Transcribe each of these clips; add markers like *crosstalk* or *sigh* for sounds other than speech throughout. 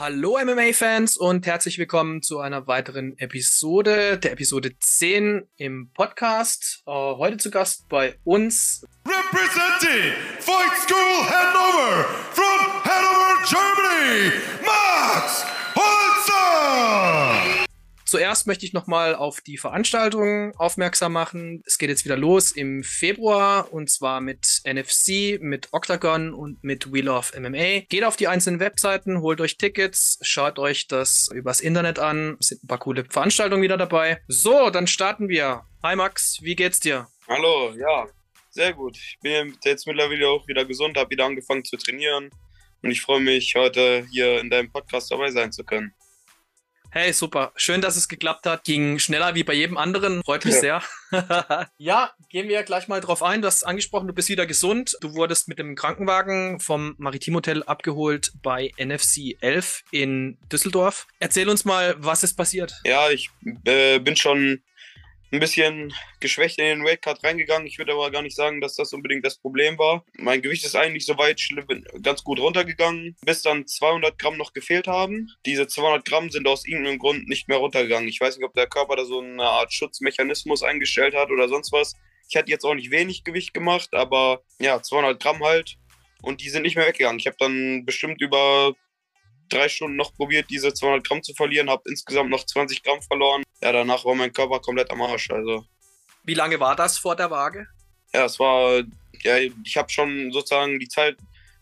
Hallo MMA-Fans und herzlich willkommen zu einer weiteren Episode, der Episode 10 im Podcast. Uh, heute zu Gast bei uns. Representing Fight School Hanover from Hanover, Germany, Zuerst möchte ich nochmal auf die Veranstaltung aufmerksam machen. Es geht jetzt wieder los im Februar und zwar mit NFC, mit Octagon und mit Wheel of MMA. Geht auf die einzelnen Webseiten, holt euch Tickets, schaut euch das übers Internet an. Es sind ein paar coole Veranstaltungen wieder dabei. So, dann starten wir. Hi Max, wie geht's dir? Hallo, ja, sehr gut. Ich bin jetzt mittlerweile auch wieder gesund, habe wieder angefangen zu trainieren und ich freue mich, heute hier in deinem Podcast dabei sein zu können. Hey, super. Schön, dass es geklappt hat. Ging schneller wie bei jedem anderen. Freut mich ja. sehr. *laughs* ja, gehen wir gleich mal drauf ein. Du hast angesprochen, du bist wieder gesund. Du wurdest mit dem Krankenwagen vom Maritim Hotel abgeholt bei NFC 11 in Düsseldorf. Erzähl uns mal, was ist passiert? Ja, ich äh, bin schon ein bisschen geschwächt in den Weightcut reingegangen. Ich würde aber gar nicht sagen, dass das unbedingt das Problem war. Mein Gewicht ist eigentlich soweit ganz gut runtergegangen, bis dann 200 Gramm noch gefehlt haben. Diese 200 Gramm sind aus irgendeinem Grund nicht mehr runtergegangen. Ich weiß nicht, ob der Körper da so eine Art Schutzmechanismus eingestellt hat oder sonst was. Ich hatte jetzt auch nicht wenig Gewicht gemacht, aber ja, 200 Gramm halt. Und die sind nicht mehr weggegangen. Ich habe dann bestimmt über drei Stunden noch probiert, diese 200 Gramm zu verlieren, habe insgesamt noch 20 Gramm verloren. Ja, danach war mein Körper komplett am Arsch. Also. Wie lange war das vor der Waage? Ja, es war, ja, ich habe schon sozusagen die Zeit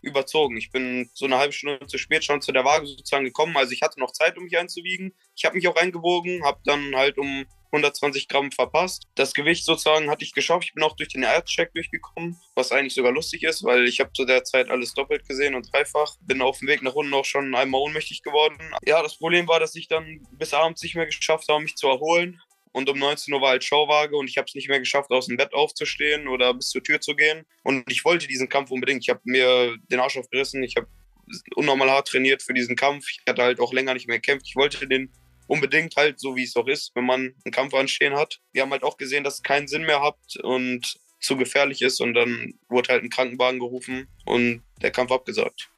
überzogen. Ich bin so eine halbe Stunde zu spät schon zu der Waage sozusagen gekommen. Also ich hatte noch Zeit, um mich einzuwiegen. Ich habe mich auch eingewogen, habe dann halt um 120 Gramm verpasst. Das Gewicht sozusagen hatte ich geschafft. Ich bin auch durch den Erzcheck durchgekommen, was eigentlich sogar lustig ist, weil ich habe zu der Zeit alles doppelt gesehen und dreifach. Bin auf dem Weg nach unten auch schon einmal ohnmächtig geworden. Ja, das Problem war, dass ich dann bis abends nicht mehr geschafft habe, mich zu erholen. Und um 19 Uhr war halt Schauwaage und ich habe es nicht mehr geschafft, aus dem Bett aufzustehen oder bis zur Tür zu gehen. Und ich wollte diesen Kampf unbedingt. Ich habe mir den Arsch aufgerissen. Ich habe unnormal hart trainiert für diesen Kampf. Ich hatte halt auch länger nicht mehr gekämpft. Ich wollte den unbedingt halt, so wie es auch ist, wenn man einen Kampf anstehen hat. Wir haben halt auch gesehen, dass es keinen Sinn mehr hat und zu gefährlich ist und dann wurde halt ein Krankenwagen gerufen und der Kampf abgesagt.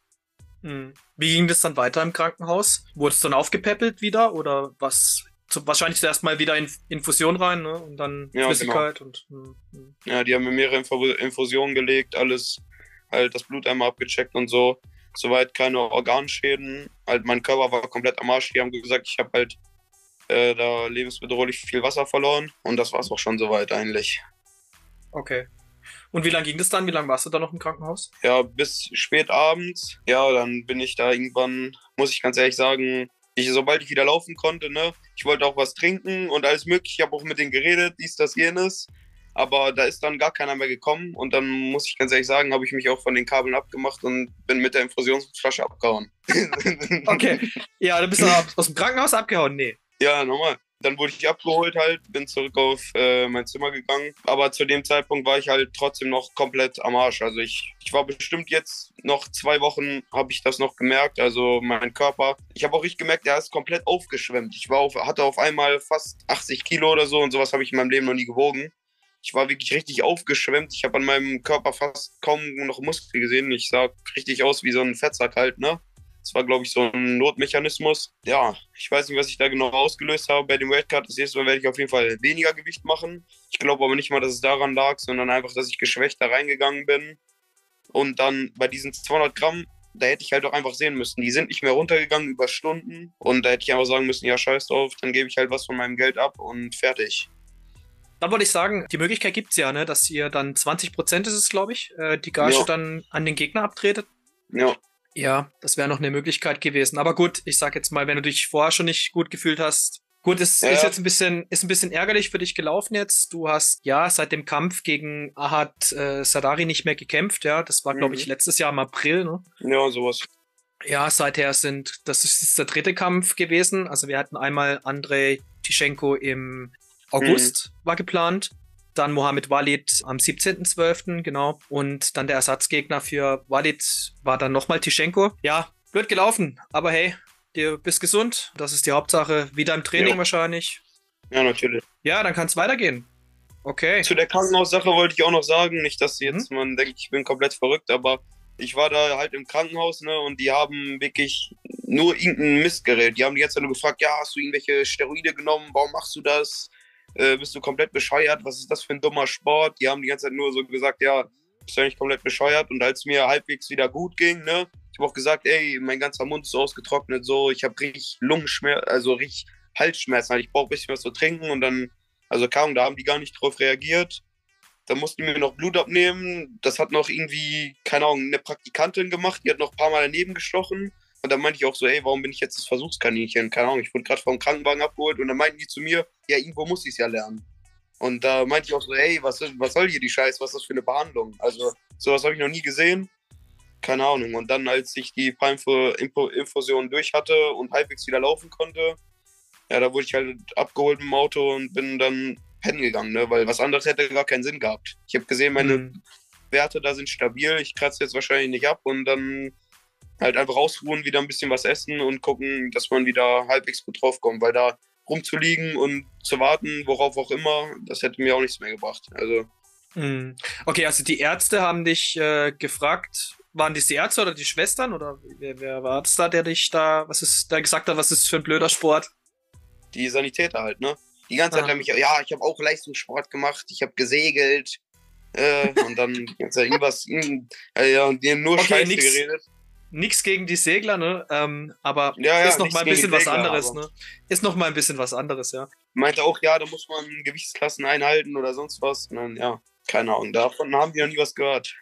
Hm. Wie ging das dann weiter im Krankenhaus? Wurde es dann aufgepäppelt wieder oder was? Zu, wahrscheinlich zuerst mal wieder in Infusion rein ne? und dann ja, Flüssigkeit genau. und. Hm, hm. Ja, die haben mir mehrere Infusionen gelegt, alles halt das Blut einmal abgecheckt und so soweit keine Organschäden. Halt, mein Körper war komplett am Arsch. Die haben gesagt, ich habe halt äh, da lebensbedrohlich viel Wasser verloren. Und das war es auch schon soweit eigentlich. Okay. Und wie lange ging das dann? Wie lange warst du da noch im Krankenhaus? Ja, bis spät abends. Ja, dann bin ich da irgendwann, muss ich ganz ehrlich sagen, ich, sobald ich wieder laufen konnte, ne, ich wollte auch was trinken und alles mögliche. Ich habe auch mit denen geredet, dies, das, jenes aber da ist dann gar keiner mehr gekommen und dann muss ich ganz ehrlich sagen, habe ich mich auch von den Kabeln abgemacht und bin mit der Infusionsflasche abgehauen. *laughs* okay. Ja, du bist aus dem Krankenhaus abgehauen? Nee. Ja, normal. Dann wurde ich abgeholt halt, bin zurück auf äh, mein Zimmer gegangen. Aber zu dem Zeitpunkt war ich halt trotzdem noch komplett am Arsch. Also ich, ich war bestimmt jetzt noch zwei Wochen, habe ich das noch gemerkt. Also mein Körper. Ich habe auch richtig gemerkt, der ist komplett aufgeschwemmt. Ich war auf, hatte auf einmal fast 80 Kilo oder so und sowas habe ich in meinem Leben noch nie gewogen ich war wirklich richtig aufgeschwemmt. Ich habe an meinem Körper fast kaum noch Muskel gesehen. Ich sah richtig aus wie so ein Fettsack halt, ne? Das war, glaube ich, so ein Notmechanismus. Ja, ich weiß nicht, was ich da genau ausgelöst habe bei dem Weightcut. Das nächste Mal werde ich auf jeden Fall weniger Gewicht machen. Ich glaube aber nicht mal, dass es daran lag, sondern einfach, dass ich geschwächt da reingegangen bin. Und dann bei diesen 200 Gramm, da hätte ich halt auch einfach sehen müssen. Die sind nicht mehr runtergegangen über Stunden. Und da hätte ich einfach sagen müssen, ja, scheiß drauf, dann gebe ich halt was von meinem Geld ab und fertig. Dann wollte ich sagen, die Möglichkeit gibt es ja, ne, dass ihr dann 20% ist es, glaube ich, äh, die Gage ja. dann an den Gegner abtretet. Ja. Ja, das wäre noch eine Möglichkeit gewesen. Aber gut, ich sag jetzt mal, wenn du dich vorher schon nicht gut gefühlt hast, Gut, es ja. ist jetzt ein bisschen, ist ein bisschen ärgerlich für dich gelaufen jetzt. Du hast ja seit dem Kampf gegen Ahad äh, Sadari nicht mehr gekämpft, ja. Das war, glaube ich, mhm. letztes Jahr im April, ne? Ja, sowas. Ja, seither sind, das ist der dritte Kampf gewesen. Also wir hatten einmal Andrei Tischenko im August mhm. war geplant. Dann Mohamed Walid am 17.12., genau. Und dann der Ersatzgegner für Walid war dann nochmal Tischenko. Ja, blöd gelaufen, aber hey, du bist gesund. Das ist die Hauptsache. Wieder im Training ja. wahrscheinlich. Ja, natürlich. Ja, dann kann es weitergehen. Okay. Zu der Krankenhaussache wollte ich auch noch sagen, nicht, dass jetzt mhm. man denkt, ich bin komplett verrückt, aber ich war da halt im Krankenhaus, ne, und die haben wirklich nur irgendein Missgerät. Die haben die ganze Zeit nur gefragt, ja, hast du irgendwelche Steroide genommen? Warum machst du das? Äh, bist du komplett bescheuert? Was ist das für ein dummer Sport? Die haben die ganze Zeit nur so gesagt, ja, bist du eigentlich komplett bescheuert? Und als mir halbwegs wieder gut ging, ne, ich habe auch gesagt, ey, mein ganzer Mund ist ausgetrocknet, so, ich habe richtig Lungenschmerzen, also richtig Halsschmerzen, halt. ich brauche ein bisschen was zu trinken und dann, also kaum, da haben die gar nicht drauf reagiert. Da mussten die mir noch Blut abnehmen. Das hat noch irgendwie, keine Ahnung, eine Praktikantin gemacht, die hat noch ein paar Mal daneben gestochen. Und dann meinte ich auch so, ey, warum bin ich jetzt das Versuchskaninchen? Keine Ahnung, ich wurde gerade vom Krankenwagen abgeholt und dann meinten die zu mir, ja, irgendwo muss ich es ja lernen. Und da meinte ich auch so, ey, was, was soll hier die Scheiße, was ist das für eine Behandlung? Also, sowas habe ich noch nie gesehen. Keine Ahnung. Und dann, als ich die Prime-Infusion durch hatte und halbwegs wieder laufen konnte, ja, da wurde ich halt abgeholt im Auto und bin dann pennen gegangen, ne? weil was anderes hätte gar keinen Sinn gehabt. Ich habe gesehen, meine mhm. Werte da sind stabil, ich kratze jetzt wahrscheinlich nicht ab und dann halt einfach ausruhen, wieder ein bisschen was essen und gucken, dass man wieder halbwegs gut draufkommt, weil da rumzuliegen und zu warten, worauf auch immer, das hätte mir auch nichts mehr gebracht. Also. Mhm. Okay, also die Ärzte haben dich äh, gefragt, waren dies die Ärzte oder die Schwestern oder wer, wer war es da, der dich da, was ist, da gesagt hat, was ist für ein blöder Sport? Die Sanitäter halt, ne? Die ganze Zeit ah. haben mich, ja, ich habe auch Leistungssport gemacht, ich habe gesegelt äh, und dann *laughs* irgendwas, äh, ja, und die haben nur okay, Scheiße nix, geredet. Nix gegen die Segler, ne? Ähm, aber ja, ja, ist noch mal ein bisschen was Segler, anderes, ne? Ist noch mal ein bisschen was anderes, ja. Meinte auch, ja, da muss man Gewichtsklassen einhalten oder sonst was. Dann, ja, keine Ahnung, davon haben die noch nie was gehört.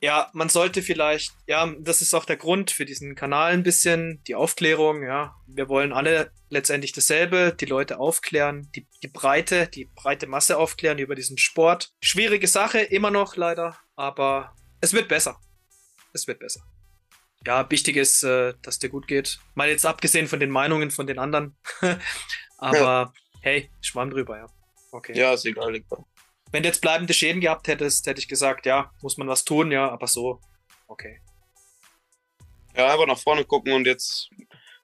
Ja, man sollte vielleicht, ja, das ist auch der Grund für diesen Kanal ein bisschen, die Aufklärung, ja. Wir wollen alle letztendlich dasselbe, die Leute aufklären, die, die Breite, die breite Masse aufklären über diesen Sport. Schwierige Sache, immer noch leider, aber es wird besser. Es wird besser. Ja, wichtig ist, äh, dass dir gut geht. Mal jetzt abgesehen von den Meinungen von den anderen. *laughs* aber ja. hey, schwamm drüber, ja. Okay. Ja, ist egal, egal. Wenn du jetzt bleibende Schäden gehabt hättest, hätte ich gesagt, ja, muss man was tun, ja, aber so, okay. Ja, einfach nach vorne gucken und jetzt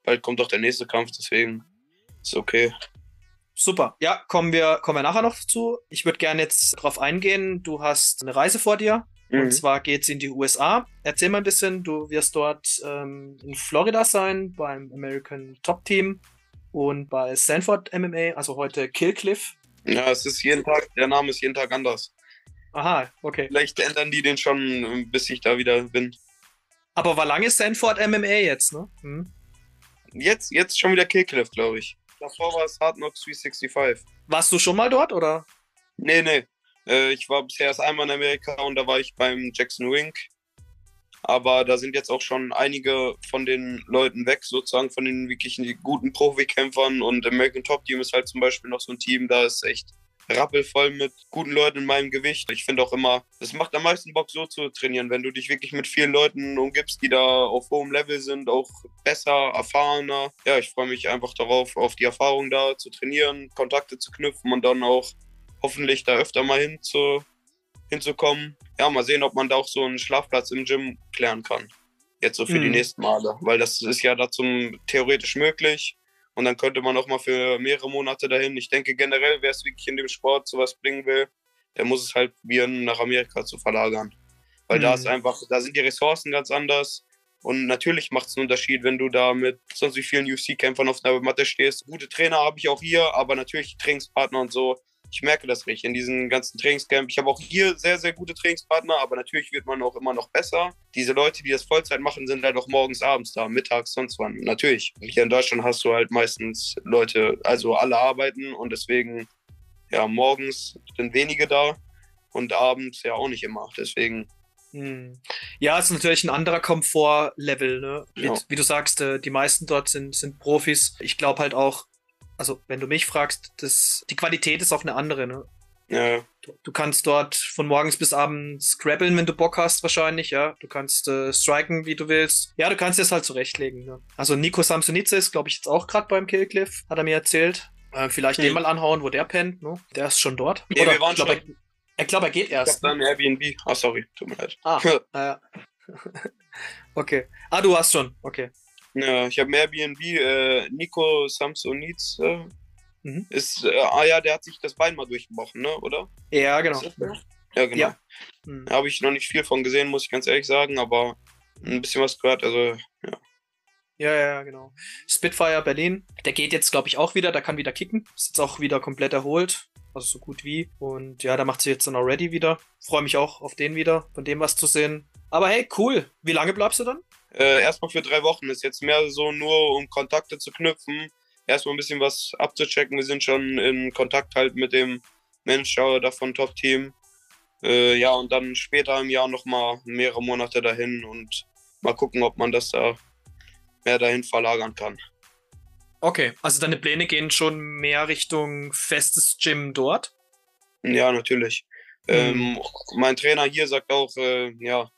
bald kommt doch der nächste Kampf, deswegen ist okay. Super. Ja, kommen wir, kommen wir nachher noch zu. Ich würde gerne jetzt darauf eingehen. Du hast eine Reise vor dir. Mhm. Und zwar geht es in die USA. Erzähl mal ein bisschen, du wirst dort ähm, in Florida sein, beim American Top Team und bei Sanford MMA, also heute Killcliff. Ja, es ist jeden Tag, der Name ist jeden Tag anders. Aha, okay. Vielleicht ändern die den schon, bis ich da wieder bin. Aber war lange Sanford MMA jetzt, ne? Hm. Jetzt, jetzt schon wieder Killcliff, glaube ich. Davor war es Hard Knocks 365. Warst du schon mal dort, oder? Nee, nee. Äh, ich war bisher erst einmal in Amerika und da war ich beim Jackson Wink aber da sind jetzt auch schon einige von den Leuten weg, sozusagen von den wirklichen guten Profikämpfern. Und American Top Team ist halt zum Beispiel noch so ein Team, da ist echt rappelvoll mit guten Leuten in meinem Gewicht. Ich finde auch immer, es macht am meisten Bock, so zu trainieren, wenn du dich wirklich mit vielen Leuten umgibst, die da auf hohem Level sind, auch besser, erfahrener. Ja, ich freue mich einfach darauf, auf die Erfahrung da zu trainieren, Kontakte zu knüpfen und dann auch hoffentlich da öfter mal hin zu, hinzukommen. Ja, mal sehen, ob man da auch so einen Schlafplatz im Gym klären kann. Jetzt so für mhm. die nächsten Male. Weil das ist ja dazu theoretisch möglich. Und dann könnte man auch mal für mehrere Monate dahin. Ich denke generell, wer es wirklich in dem Sport sowas bringen will, der muss es halt probieren, nach Amerika zu verlagern. Weil mhm. da ist einfach, da sind die Ressourcen ganz anders. Und natürlich macht es einen Unterschied, wenn du da mit sonst wie vielen UFC-Kämpfern auf der Matte stehst. Gute Trainer habe ich auch hier, aber natürlich Trainingspartner und so ich merke das nicht in diesen ganzen Trainingscamp. Ich habe auch hier sehr, sehr gute Trainingspartner, aber natürlich wird man auch immer noch besser. Diese Leute, die das Vollzeit machen, sind halt auch morgens, abends da, mittags, sonst wann. Natürlich. Hier in Deutschland hast du halt meistens Leute, also alle arbeiten und deswegen, ja, morgens sind wenige da und abends ja auch nicht immer. Deswegen hm. Ja, es ist natürlich ein anderer Komfortlevel. Ne? Ja. Wie, du sagst, äh, die meisten dort sind, sind Profis. Ich glaube halt auch, also wenn du mich fragst, das, die Qualität ist auch eine andere, ne? Ja. Du, du, kannst dort von morgens bis abends scrabbeln, wenn du Bock hast, wahrscheinlich, ja. Du kannst äh, striken, wie du willst. Ja, du kannst es halt zurechtlegen. Ne? Also Nico Samsonice ist, glaube ich, jetzt auch gerade beim Killcliff, hat er mir erzählt. Äh, vielleicht hm. den mal anhauen, wo der pennt, ne? Der ist schon dort. Nee, Oder, wir waren ich glaube, er, glaub, er, geht erst. Ich dann Airbnb. Ah, sorry, tut mir leid. Ah, *laughs* ja. *laughs* okay. Ah, du hast schon, okay. Ja, ich habe Airbnb, äh, Nico Samsonitz, äh, mhm. ist, äh, ah ja, der hat sich das Bein mal durchgebrochen, ne, oder? Ja, genau. Ja, genau. Ja. Mhm. Da habe ich noch nicht viel von gesehen, muss ich ganz ehrlich sagen, aber ein bisschen was gehört, also, ja. Ja, ja, genau. Spitfire Berlin, der geht jetzt, glaube ich, auch wieder, der kann wieder kicken. Ist jetzt auch wieder komplett erholt. Also so gut wie. Und ja, da macht sie jetzt dann auch ready wieder. Freue mich auch auf den wieder, von dem was zu sehen. Aber hey, cool. Wie lange bleibst du dann? Äh, erstmal für drei Wochen. Ist jetzt mehr so nur, um Kontakte zu knüpfen. Erstmal ein bisschen was abzuchecken. Wir sind schon in Kontakt halt mit dem Manager davon Top Team. Äh, ja, und dann später im Jahr nochmal mehrere Monate dahin und mal gucken, ob man das da mehr dahin verlagern kann. Okay, also deine Pläne gehen schon mehr Richtung festes Gym dort? Ja, natürlich. Mhm. Ähm, mein Trainer hier sagt auch, äh, ja,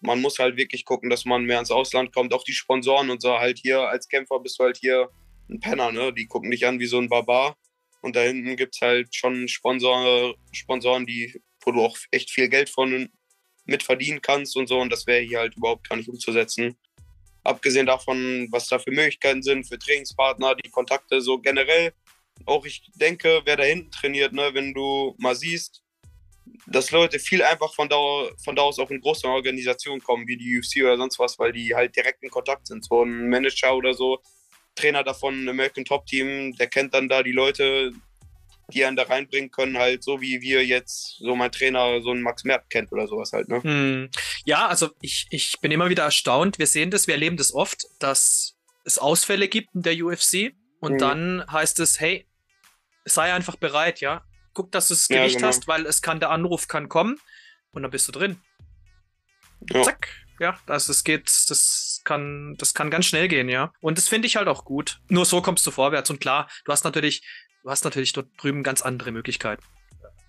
man muss halt wirklich gucken, dass man mehr ins Ausland kommt. Auch die Sponsoren und so halt hier als Kämpfer bist du halt hier ein Penner, ne? Die gucken dich an wie so ein Barbar. Und da hinten gibt es halt schon Sponsor, Sponsoren, die, wo du auch echt viel Geld von mit verdienen kannst und so. Und das wäre hier halt überhaupt gar nicht umzusetzen. Abgesehen davon, was da für Möglichkeiten sind, für Trainingspartner, die Kontakte so generell. Auch ich denke, wer da hinten trainiert, ne, wenn du mal siehst, dass Leute viel einfach von da, von da aus auch in große Organisationen kommen, wie die UFC oder sonst was, weil die halt direkt in Kontakt sind. So ein Manager oder so, Trainer davon, American Top Team, der kennt dann da die Leute, die einen da reinbringen können, halt so wie wir jetzt so mein Trainer so einen Max Merck kennt oder sowas halt, ne? Hm. Ja, also ich, ich bin immer wieder erstaunt. Wir sehen das, wir erleben das oft, dass es Ausfälle gibt in der UFC und mhm. dann heißt es, hey, sei einfach bereit, ja. Guck, dass du das Gewicht ja, genau. hast, weil es kann, der Anruf kann kommen und dann bist du drin. Ja. Zack. Ja, das, das geht, das kann, das kann ganz schnell gehen, ja. Und das finde ich halt auch gut. Nur so kommst du vorwärts. Und klar, du hast natürlich du hast natürlich dort drüben ganz andere Möglichkeiten.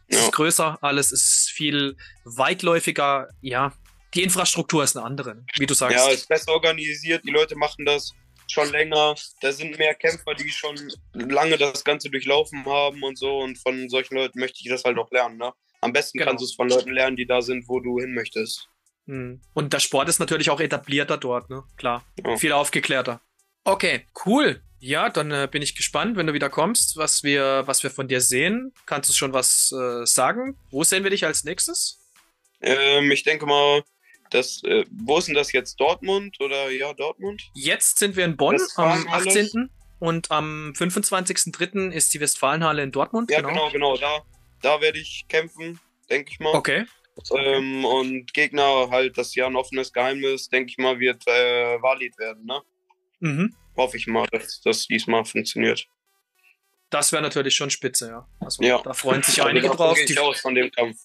Es ja. ist größer, alles ist viel weitläufiger. Ja, die Infrastruktur ist eine andere, wie du sagst. Ja, ist besser organisiert, die Leute machen das schon länger. Da sind mehr Kämpfer, die schon lange das Ganze durchlaufen haben und so. Und von solchen Leuten möchte ich das halt auch lernen. Ne? Am besten genau. kannst du es von Leuten lernen, die da sind, wo du hin möchtest. Hm. Und der Sport ist natürlich auch etablierter dort, ne? Klar. Ja. Viel aufgeklärter. Okay, cool. Ja, dann äh, bin ich gespannt, wenn du wieder kommst, was wir, was wir von dir sehen. Kannst du schon was äh, sagen? Wo sehen wir dich als nächstes? Ähm, ich denke mal, das, äh, wo ist denn das jetzt? Dortmund oder ja, Dortmund? Jetzt sind wir in Bonn am 18. Und am 25.03. ist die Westfalenhalle in Dortmund. Ja, genau, genau. genau. Da, da werde ich kämpfen, denke ich mal. Okay. Ähm, und Gegner halt, das ja ein offenes Geheimnis, denke ich mal, wird äh, Walid werden, ne? Mhm hoffe ich mal, dass das diesmal funktioniert. Das wäre natürlich schon spitze, ja. Also ja. da freuen sich einige drauf. Die, aus von dem Kampf.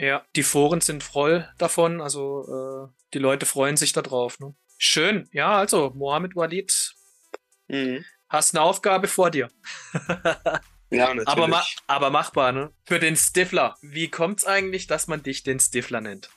Ja, die Foren sind voll davon, also äh, die Leute freuen sich da drauf. Ne? Schön, ja, also Mohammed Walid, mhm. hast eine Aufgabe vor dir. *laughs* ja, natürlich. Aber, ma aber machbar, ne? Für den Stifler. Wie kommt's eigentlich, dass man dich den Stifler nennt?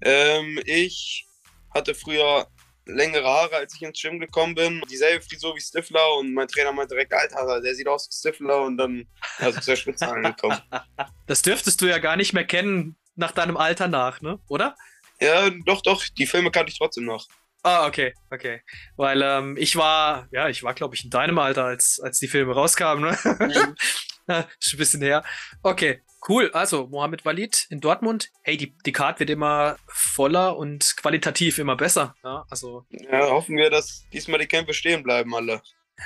Ähm, ich hatte früher längere Haare, als ich ins Gym gekommen bin. Dieselbe Frisur wie Stifler und mein Trainer meinte direkt, Alter, der sieht aus wie Stifler und dann ist er zur Spitze angekommen. *laughs* Das dürftest du ja gar nicht mehr kennen nach deinem Alter nach, ne? Oder? Ja, doch, doch. Die Filme kannte ich trotzdem noch. Ah, okay, okay. Weil ähm, ich war, ja, ich war, glaube ich, in deinem Alter, als, als die Filme rauskamen, ne? Mhm. *laughs* *laughs* Schon ein bisschen her. Okay, Cool, also Mohammed Walid in Dortmund. Hey, die, die Card wird immer voller und qualitativ immer besser. Ja, also. Ja, hoffen wir, dass diesmal die Kämpfe stehen bleiben, alle.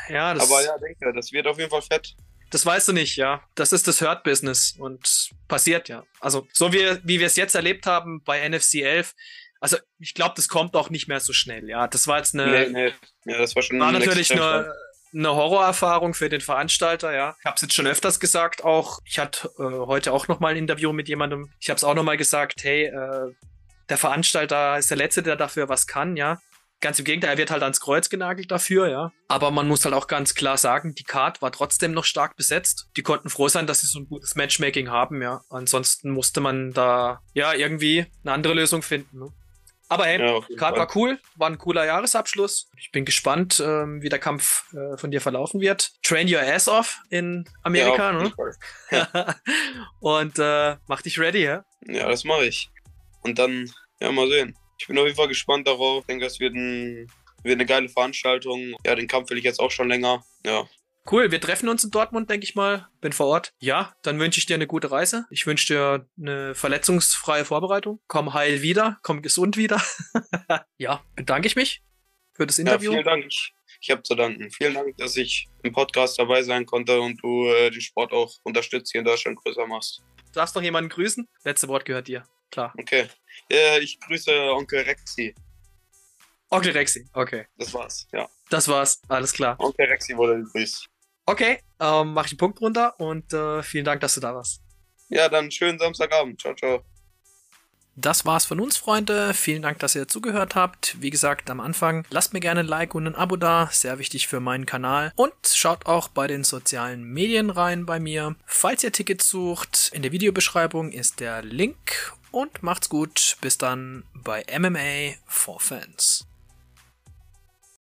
Ja, das, Aber ja, denke, das wird auf jeden Fall fett. Das weißt du nicht, ja. Das ist das Hurt-Business und passiert ja. Also, so wie, wie wir es jetzt erlebt haben bei NFC 11, also ich glaube, das kommt auch nicht mehr so schnell, ja. Das war jetzt eine. Nee, nee. Ja, das war schon war natürlich eine, eine Horrorerfahrung für den Veranstalter, ja. Ich habe es jetzt schon öfters gesagt, auch ich hatte äh, heute auch noch mal ein Interview mit jemandem. Ich habe es auch noch mal gesagt, hey, äh, der Veranstalter ist der letzte, der dafür was kann, ja. Ganz im Gegenteil, er wird halt ans Kreuz genagelt dafür, ja. Aber man muss halt auch ganz klar sagen, die Card war trotzdem noch stark besetzt. Die konnten froh sein, dass sie so ein gutes Matchmaking haben, ja. Ansonsten musste man da ja irgendwie eine andere Lösung finden. Ne? Aber hey, ja, Card war cool, war ein cooler Jahresabschluss. Ich bin gespannt, ähm, wie der Kampf äh, von dir verlaufen wird. Train your ass off in Amerika, ja, ne? *laughs* Ja. Und äh, mach dich ready, ja? Ja, das mache ich. Und dann, ja, mal sehen. Ich bin auf jeden Fall gespannt darauf. Ich denke, das wird, ein, wird eine geile Veranstaltung. Ja, den Kampf will ich jetzt auch schon länger. Ja, Cool, wir treffen uns in Dortmund, denke ich mal. Bin vor Ort. Ja, dann wünsche ich dir eine gute Reise. Ich wünsche dir eine verletzungsfreie Vorbereitung. Komm heil wieder, komm gesund wieder. *laughs* ja, bedanke ich mich. für das Ja, Interview. vielen Dank. Ich, ich habe zu danken. Vielen Dank, dass ich im Podcast dabei sein konnte und du äh, den Sport auch unterstützt hier in Deutschland größer machst. Du darfst noch jemanden grüßen? Letzte Wort gehört dir. Klar. Okay. Äh, ich grüße Onkel Rexi. Onkel Rexi. Okay. Das war's. Ja. Das war's. Alles klar. Onkel Rexi wurde gegrüßt. Okay, ähm, mach ich einen Punkt runter und äh, vielen Dank, dass du da warst. Ja, dann schönen Samstagabend. Ciao, ciao. Das war's von uns, Freunde. Vielen Dank, dass ihr zugehört habt. Wie gesagt, am Anfang lasst mir gerne ein Like und ein Abo da. Sehr wichtig für meinen Kanal. Und schaut auch bei den sozialen Medien rein bei mir. Falls ihr Tickets sucht, in der Videobeschreibung ist der Link. Und macht's gut. Bis dann bei MMA for Fans.